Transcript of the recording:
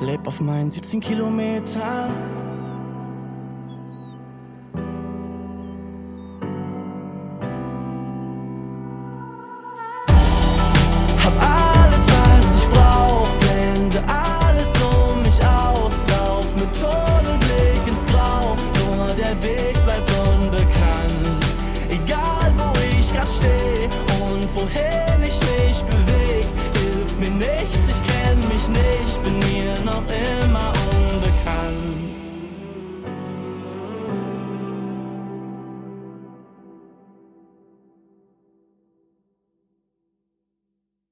Leb auf meinen 17 Kilometer. Hab alles, was ich brauch, blende alles um mich aus, lauf mit Tunnelblick ins Grau, nur der Weg bleibt unbekannt. Egal wo ich grad steh und wohin nicht, bin mir noch immer